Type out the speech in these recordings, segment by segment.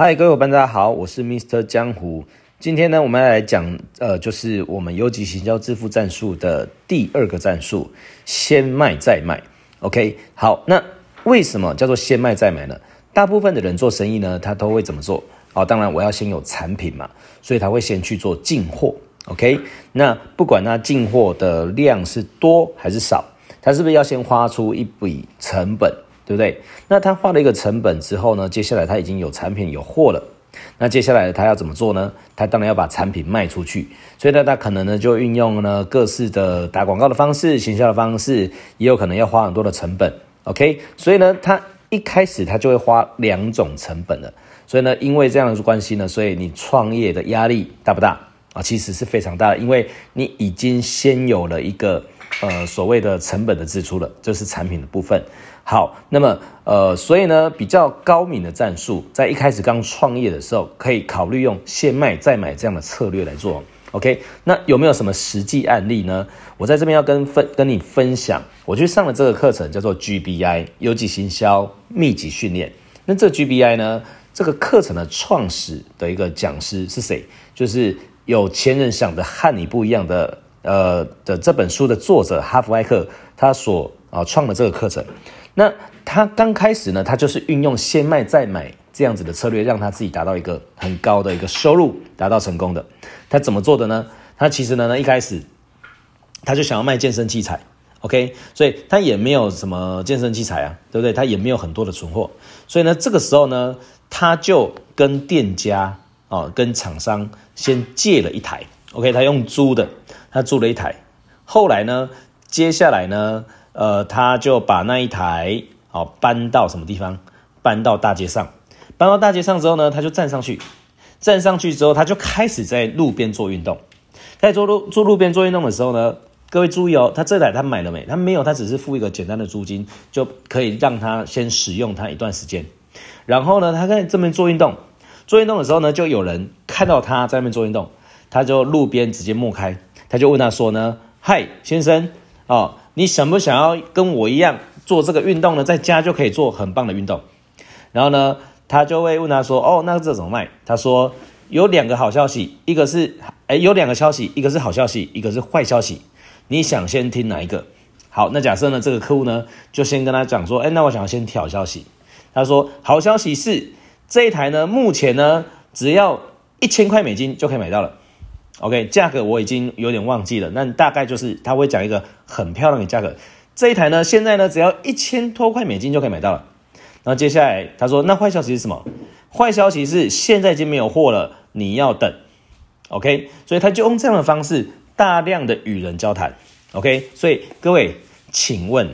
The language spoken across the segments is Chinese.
嗨，各位伙伴，大家好，我是 Mr. 江湖。今天呢，我们要来讲，呃，就是我们游击行销致富战术的第二个战术——先卖再买。OK，好，那为什么叫做先卖再买呢？大部分的人做生意呢，他都会怎么做？哦，当然我要先有产品嘛，所以他会先去做进货。OK，那不管他进货的量是多还是少，他是不是要先花出一笔成本？对不对？那他花了一个成本之后呢，接下来他已经有产品有货了。那接下来他要怎么做呢？他当然要把产品卖出去。所以呢，他可能呢就运用呢各式的打广告的方式、行销的方式，也有可能要花很多的成本。OK，所以呢，他一开始他就会花两种成本了。所以呢，因为这样的关系呢，所以你创业的压力大不大啊？其实是非常大的，因为你已经先有了一个呃所谓的成本的支出了，就是产品的部分。好，那么呃，所以呢，比较高明的战术，在一开始刚创业的时候，可以考虑用先卖再买这样的策略来做。OK，那有没有什么实际案例呢？我在这边要跟分跟你分享，我去上了这个课程，叫做 GBI 游击行销密集训练。那这 GBI 呢，这个课程的创始的一个讲师是谁？就是有钱人想的和你不一样的呃的这本书的作者哈弗艾克，他所啊创的这个课程。那他刚开始呢，他就是运用先卖再买这样子的策略，让他自己达到一个很高的一个收入，达到成功的。他怎么做的呢？他其实呢，一开始他就想要卖健身器材，OK，所以他也没有什么健身器材啊，对不对？他也没有很多的存货，所以呢，这个时候呢，他就跟店家哦，跟厂商先借了一台，OK，他用租的，他租了一台。后来呢，接下来呢？呃，他就把那一台哦搬到什么地方？搬到大街上，搬到大街上之后呢，他就站上去，站上去之后，他就开始在路边做运动。在做路做路边做运动的时候呢，各位注意哦，他这台他买了没？他没有，他只是付一个简单的租金，就可以让他先使用它一段时间。然后呢，他在这边做运动，做运动的时候呢，就有人看到他在那边做运动，他就路边直接默开，他就问他说呢：“嗨，先生哦。”你想不想要跟我一样做这个运动呢？在家就可以做很棒的运动。然后呢，他就会问他说：“哦，那这怎么卖？”他说：“有两个好消息，一个是哎，有两个消息，一个是好消息，一个是坏消息。你想先听哪一个？”好，那假设呢，这个客户呢就先跟他讲说：“哎，那我想要先听好消息。”他说：“好消息是这一台呢，目前呢只要一千块美金就可以买到了。” OK，价格我已经有点忘记了，那大概就是他会讲一个很漂亮的价格。这一台呢，现在呢只要一千多块美金就可以买到了。然后接下来他说，那坏消息是什么？坏消息是现在已经没有货了，你要等。OK，所以他就用这样的方式大量的与人交谈。OK，所以各位，请问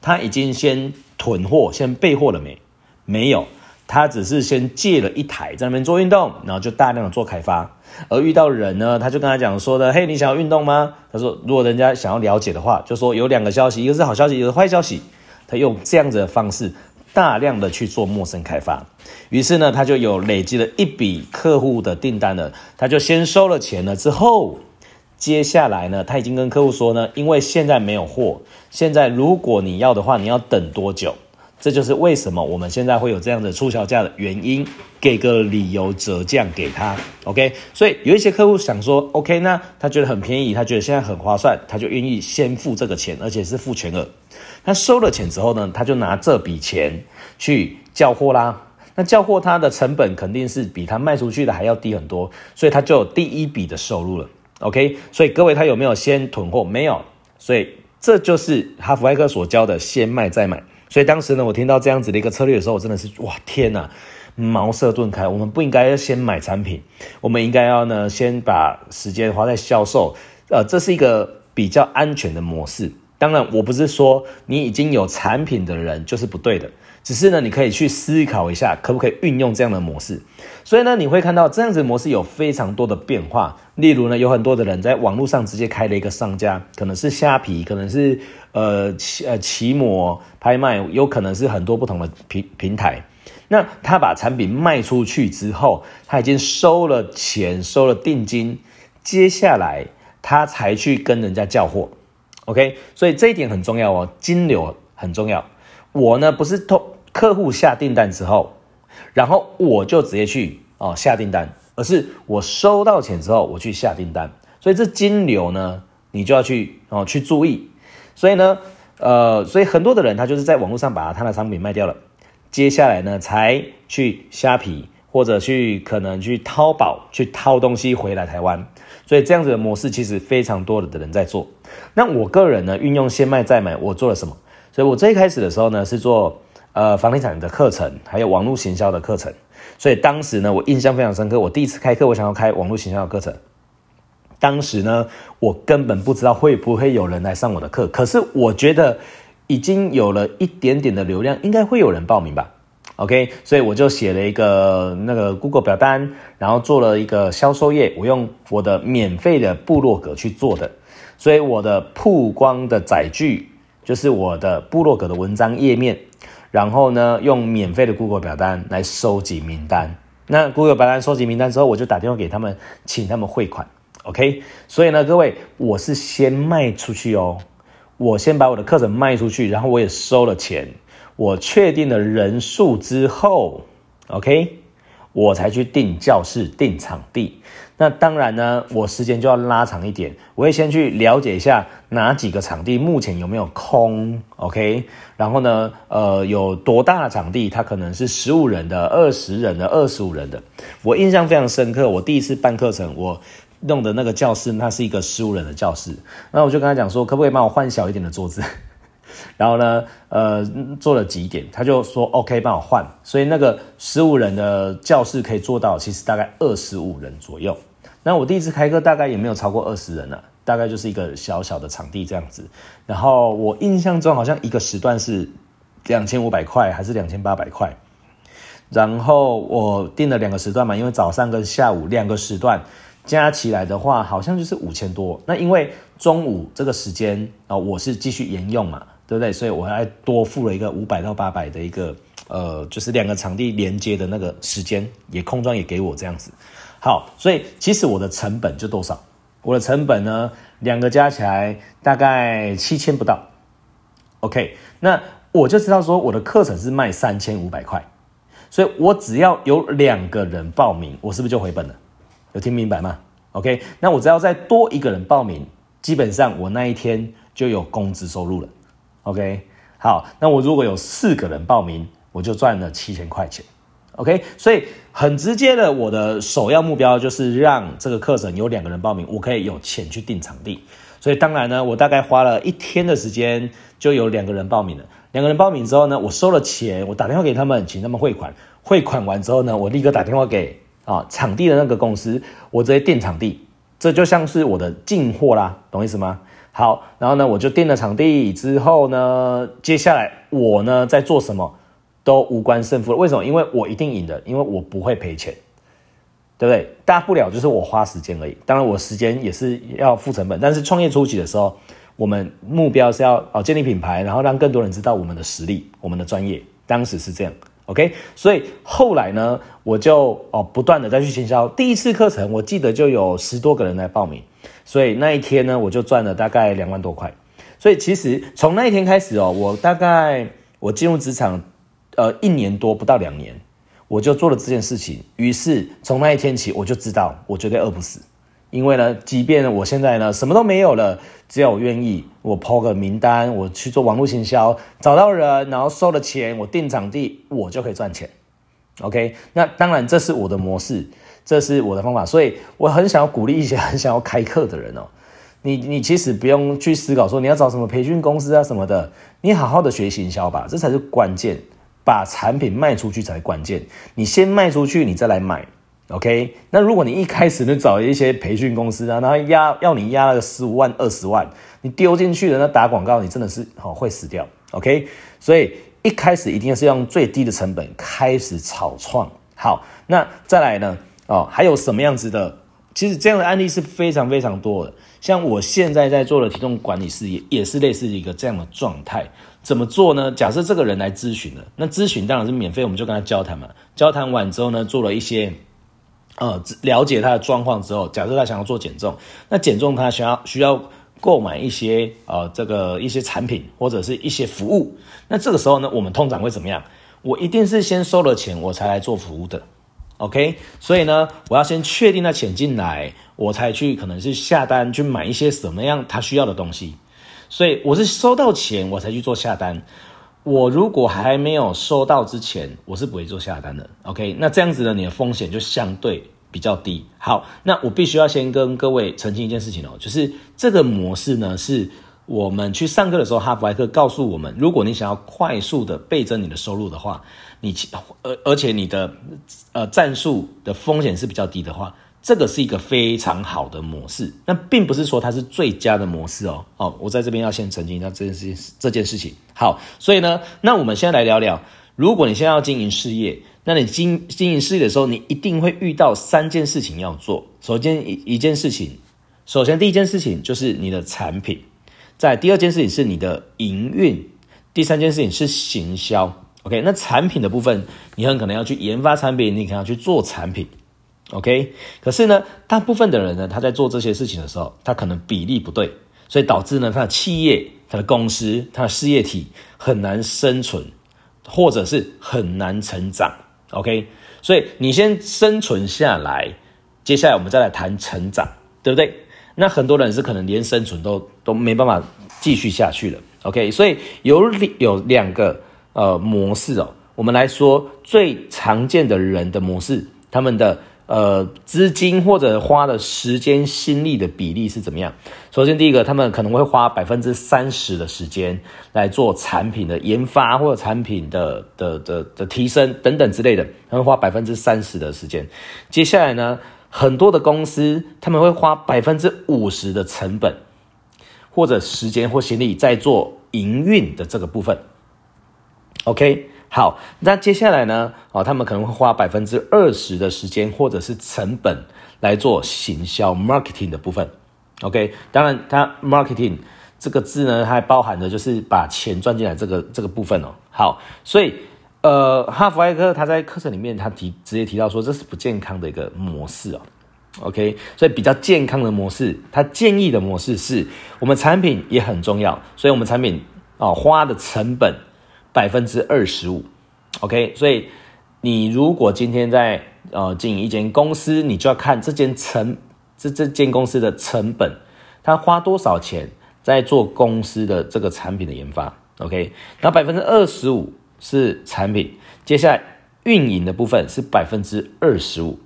他已经先囤货、先备货了没？没有。他只是先借了一台在那边做运动，然后就大量的做开发。而遇到人呢，他就跟他讲说的：“嘿，你想要运动吗？”他说：“如果人家想要了解的话，就说有两个消息，一个是好消息，一个是坏消息。”他用这样子的方式，大量的去做陌生开发。于是呢，他就有累积了一笔客户的订单了。他就先收了钱了之后，接下来呢，他已经跟客户说呢，因为现在没有货，现在如果你要的话，你要等多久？这就是为什么我们现在会有这样的促销价的原因，给个理由折降给他，OK？所以有一些客户想说，OK，那他觉得很便宜，他觉得现在很划算，他就愿意先付这个钱，而且是付全额。他收了钱之后呢，他就拿这笔钱去叫货啦。那叫货他的成本肯定是比他卖出去的还要低很多，所以他就有第一笔的收入了，OK？所以各位他有没有先囤货？没有，所以这就是哈弗艾克所教的先卖再买。所以当时呢，我听到这样子的一个策略的时候，我真的是哇天呐，茅塞顿开。我们不应该要先买产品，我们应该要呢先把时间花在销售。呃，这是一个比较安全的模式。当然，我不是说你已经有产品的人就是不对的，只是呢，你可以去思考一下，可不可以运用这样的模式。所以呢，你会看到这样子模式有非常多的变化。例如呢，有很多的人在网络上直接开了一个商家，可能是虾皮，可能是呃呃奇摩拍卖，有可能是很多不同的平平台。那他把产品卖出去之后，他已经收了钱，收了定金，接下来他才去跟人家叫货。OK，所以这一点很重要哦，金流很重要。我呢不是托客户下订单之后，然后我就直接去哦下订单，而是我收到钱之后我去下订单。所以这金流呢，你就要去哦去注意。所以呢，呃，所以很多的人他就是在网络上把他的商品卖掉了，接下来呢才去虾皮或者去可能去淘宝去淘东西回来台湾。所以这样子的模式其实非常多的人在做。那我个人呢，运用先卖再买，我做了什么？所以我最开始的时候呢，是做呃房地产的课程，还有网络行销的课程。所以当时呢，我印象非常深刻。我第一次开课，我想要开网络行销的课程。当时呢，我根本不知道会不会有人来上我的课。可是我觉得已经有了一点点的流量，应该会有人报名吧。OK，所以我就写了一个那个 Google 表单，然后做了一个销售页，我用我的免费的部落格去做的，所以我的曝光的载具就是我的部落格的文章页面，然后呢，用免费的 Google 表单来收集名单。那 Google 表单收集名单之后，我就打电话给他们，请他们汇款。OK，所以呢，各位，我是先卖出去哦，我先把我的课程卖出去，然后我也收了钱。我确定了人数之后，OK，我才去订教室、订场地。那当然呢，我时间就要拉长一点。我会先去了解一下哪几个场地目前有没有空，OK。然后呢，呃，有多大的场地？它可能是十五人的、二十人的、二十五人的。我印象非常深刻，我第一次办课程，我弄的那个教室，那是一个十五人的教室。那我就跟他讲说，可不可以帮我换小一点的桌子？然后呢，呃，做了几点，他就说 OK，帮我换。所以那个十五人的教室可以做到，其实大概二十五人左右。那我第一次开课大概也没有超过二十人了，大概就是一个小小的场地这样子。然后我印象中好像一个时段是两千五百块还是两千八百块。然后我订了两个时段嘛，因为早上跟下午两个时段加起来的话，好像就是五千多。那因为中午这个时间啊，我是继续沿用嘛。对不对？所以我还多付了一个五百到八百的一个，呃，就是两个场地连接的那个时间，也空装也给我这样子。好，所以其实我的成本就多少？我的成本呢，两个加起来大概七千不到。OK，那我就知道说我的课程是卖三千五百块，所以我只要有两个人报名，我是不是就回本了？有听明白吗？OK，那我只要再多一个人报名，基本上我那一天就有工资收入了。OK，好，那我如果有四个人报名，我就赚了七千块钱。OK，所以很直接的，我的首要目标就是让这个课程有两个人报名，我可以有钱去订场地。所以当然呢，我大概花了一天的时间，就有两个人报名了。两个人报名之后呢，我收了钱，我打电话给他们，请他们汇款。汇款完之后呢，我立刻打电话给啊场地的那个公司，我直接订场地。这就像是我的进货啦，懂意思吗？好，然后呢，我就订了场地之后呢，接下来我呢在做什么都无关胜负了。为什么？因为我一定赢的，因为我不会赔钱，对不对？大不了就是我花时间而已。当然，我时间也是要付成本。但是创业初期的时候，我们目标是要哦建立品牌，然后让更多人知道我们的实力、我们的专业。当时是这样，OK。所以后来呢，我就哦不断的再去行销。第一次课程，我记得就有十多个人来报名。所以那一天呢，我就赚了大概两万多块。所以其实从那一天开始哦，我大概我进入职场，呃，一年多不到两年，我就做了这件事情。于是从那一天起，我就知道我绝对饿不死。因为呢，即便我现在呢什么都没有了，只要我愿意，我抛个名单，我去做网络行销，找到人，然后收了钱，我订场地，我就可以赚钱。OK，那当然这是我的模式。这是我的方法，所以我很想要鼓励一些 很想要开课的人哦。你你其实不用去思考说你要找什么培训公司啊什么的，你好好的学行销吧，这才是关键。把产品卖出去才是关键。你先卖出去，你再来买。OK？那如果你一开始就找一些培训公司啊，然后压要你压了十五万、二十万，你丢进去了，那打广告你真的是好会死掉。OK？所以一开始一定是用最低的成本开始草创。好，那再来呢？哦，还有什么样子的？其实这样的案例是非常非常多的。像我现在在做的体重管理事业，也是类似一个这样的状态。怎么做呢？假设这个人来咨询了，那咨询当然是免费，我们就跟他交谈嘛。交谈完之后呢，做了一些呃了解他的状况之后，假设他想要做减重，那减重他需要需要购买一些呃这个一些产品或者是一些服务。那这个时候呢，我们通常会怎么样？我一定是先收了钱，我才来做服务的。OK，所以呢，我要先确定那钱进来，我才去可能是下单去买一些什么样他需要的东西。所以我是收到钱我才去做下单。我如果还没有收到之前，我是不会做下单的。OK，那这样子呢，你的风险就相对比较低。好，那我必须要先跟各位澄清一件事情哦，就是这个模式呢，是我们去上课的时候，哈佛艾克告诉我们，如果你想要快速的倍增你的收入的话。你而而且你的呃战术的风险是比较低的话，这个是一个非常好的模式。那并不是说它是最佳的模式哦。哦，我在这边要先澄清一下这件事情。这件事情好，所以呢，那我们现在来聊聊，如果你现在要经营事业，那你经经营事业的时候，你一定会遇到三件事情要做。首先一一件事情，首先第一件事情就是你的产品，在第二件事情是你的营运，第三件事情是行销。OK，那产品的部分，你很可能要去研发产品，你可能要去做产品。OK，可是呢，大部分的人呢，他在做这些事情的时候，他可能比例不对，所以导致呢，他的企业、他的公司、他的事业体很难生存，或者是很难成长。OK，所以你先生存下来，接下来我们再来谈成长，对不对？那很多人是可能连生存都都没办法继续下去了。OK，所以有有两个。呃，模式哦，我们来说最常见的人的模式，他们的呃资金或者花的时间心力的比例是怎么样？首先，第一个，他们可能会花百分之三十的时间来做产品的研发或者产品的的的的提升等等之类的，他们花百分之三十的时间。接下来呢，很多的公司他们会花百分之五十的成本或者时间或心力在做营运的这个部分。OK，好，那接下来呢？哦，他们可能会花百分之二十的时间或者是成本来做行销 marketing 的部分。OK，当然，它 marketing 这个字呢，它还包含的就是把钱赚进来这个这个部分哦。好，所以呃，哈佛艾克他在课程里面他提直接提到说，这是不健康的一个模式哦。OK，所以比较健康的模式，他建议的模式是我们产品也很重要，所以我们产品啊、花的成本。百分之二十五，OK，所以你如果今天在呃经营一间公司，你就要看这间成这这间公司的成本，他花多少钱在做公司的这个产品的研发，OK，那百分之二十五是产品，接下来运营的部分是百分之二十五，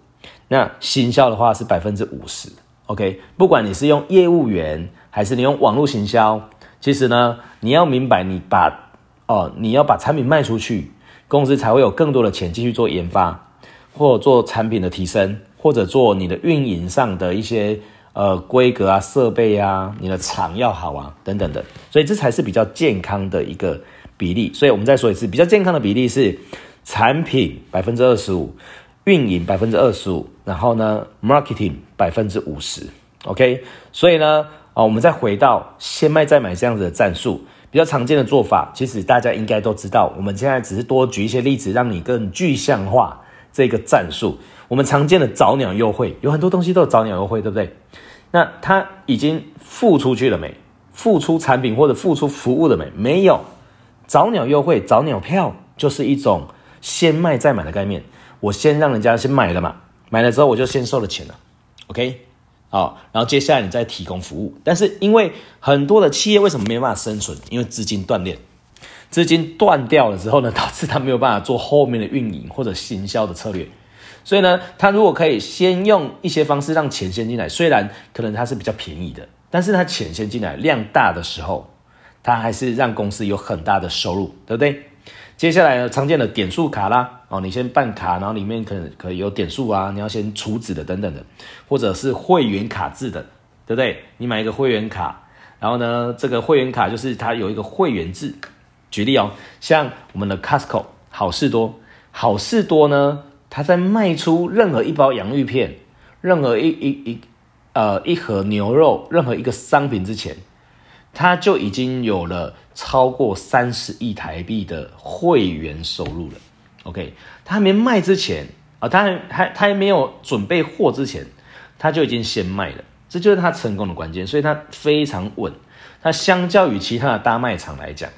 那行销的话是百分之五十，OK，不管你是用业务员还是你用网络行销，其实呢，你要明白你把。哦，你要把产品卖出去，公司才会有更多的钱继续做研发，或做产品的提升，或者做你的运营上的一些呃规格啊、设备啊，你的厂要好啊等等的，所以这才是比较健康的一个比例。所以我们再说一次，比较健康的比例是产品百分之二十五，运营百分之二十五，然后呢，marketing 百分之五十。OK，所以呢，啊，我们再回到先卖再买这样子的战术。比较常见的做法，其实大家应该都知道。我们现在只是多举一些例子，让你更具象化这个战术。我们常见的早鸟优惠，有很多东西都有早鸟优惠，对不对？那他已经付出去了没？付出产品或者付出服务了没？没有。早鸟优惠、早鸟票就是一种先卖再买的概念。我先让人家先买了嘛，买了之后我就先收了钱了。OK。好，然后接下来你再提供服务，但是因为很多的企业为什么没办法生存？因为资金断裂，资金断掉了之后呢，导致他没有办法做后面的运营或者行销的策略。所以呢，他如果可以先用一些方式让钱先进来，虽然可能它是比较便宜的，但是他钱先进来量大的时候，它还是让公司有很大的收入，对不对？接下来呢，常见的点数卡啦，哦，你先办卡，然后里面可能可以有点数啊，你要先储值的等等的，或者是会员卡制的，对不对？你买一个会员卡，然后呢，这个会员卡就是它有一个会员制。举例哦，像我们的 Costco 好事多，好事多呢，它在卖出任何一包洋芋片，任何一一一呃一盒牛肉，任何一个商品之前。他就已经有了超过三十亿台币的会员收入了。OK，他还没卖之前啊，他还还他还没有准备货之前，他就已经先卖了，这就是他成功的关键。所以他非常稳。他相较于其他的大卖场来讲，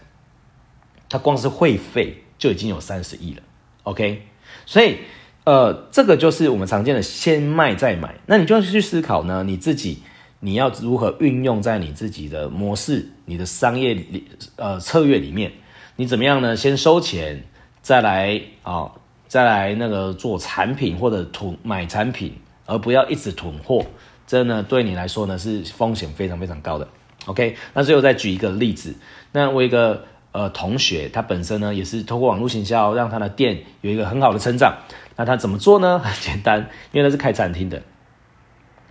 他光是会费就已经有三十亿了。OK，所以呃，这个就是我们常见的先卖再买。那你就要去思考呢，你自己你要如何运用在你自己的模式、你的商业里呃策略里面，你怎么样呢？先收钱，再来啊、再来那个做产品或者囤买产品，而不要一直囤货。这呢，对你来说呢是风险非常非常高的。OK，那最后再举一个例子。那我一个呃同学，他本身呢也是通过网络行销，让他的店有一个很好的成长。那他怎么做呢？很简单，因为他是开餐厅的，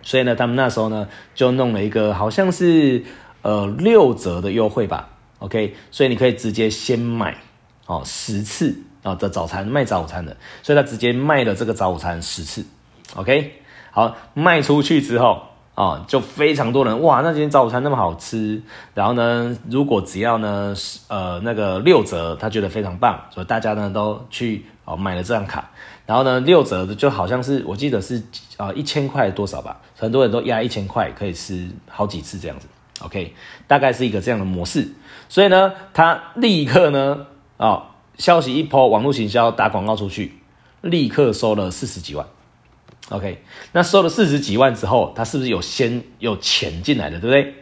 所以呢，他们那时候呢就弄了一个好像是呃六折的优惠吧。OK，所以你可以直接先买哦十次啊的早餐，卖早餐的，所以他直接卖了这个早午餐十次。OK，好，卖出去之后。哦，就非常多人哇！那今天早午餐那么好吃，然后呢，如果只要呢，呃，那个六折，他觉得非常棒，所以大家呢都去哦买了这张卡，然后呢，六折的就好像是我记得是啊一千块多少吧，很多人都压一千块可以吃好几次这样子，OK，大概是一个这样的模式，所以呢，他立刻呢，哦，消息一抛网络行销打广告出去，立刻收了四十几万。OK，那收了四十几万之后，他是不是有先有钱进来的，对不对？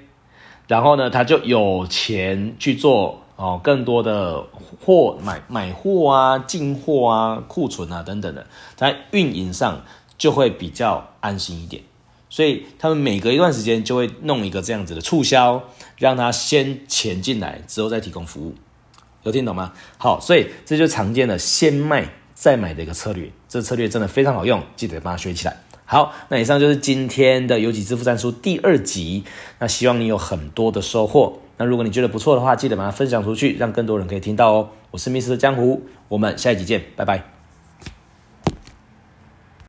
然后呢，他就有钱去做哦，更多的货买买货啊、进货啊、库存啊等等的，在运营上就会比较安心一点。所以他们每隔一段时间就会弄一个这样子的促销，让他先钱进来之后再提供服务，有听懂吗？好，所以这就常见的先卖。再买的一个策略，这策略真的非常好用，记得把它学起来。好，那以上就是今天的有几支付战书第二集。那希望你有很多的收获。那如果你觉得不错的话，记得把它分享出去，让更多人可以听到哦。我是 Mr. 江湖，我们下一集见，拜拜。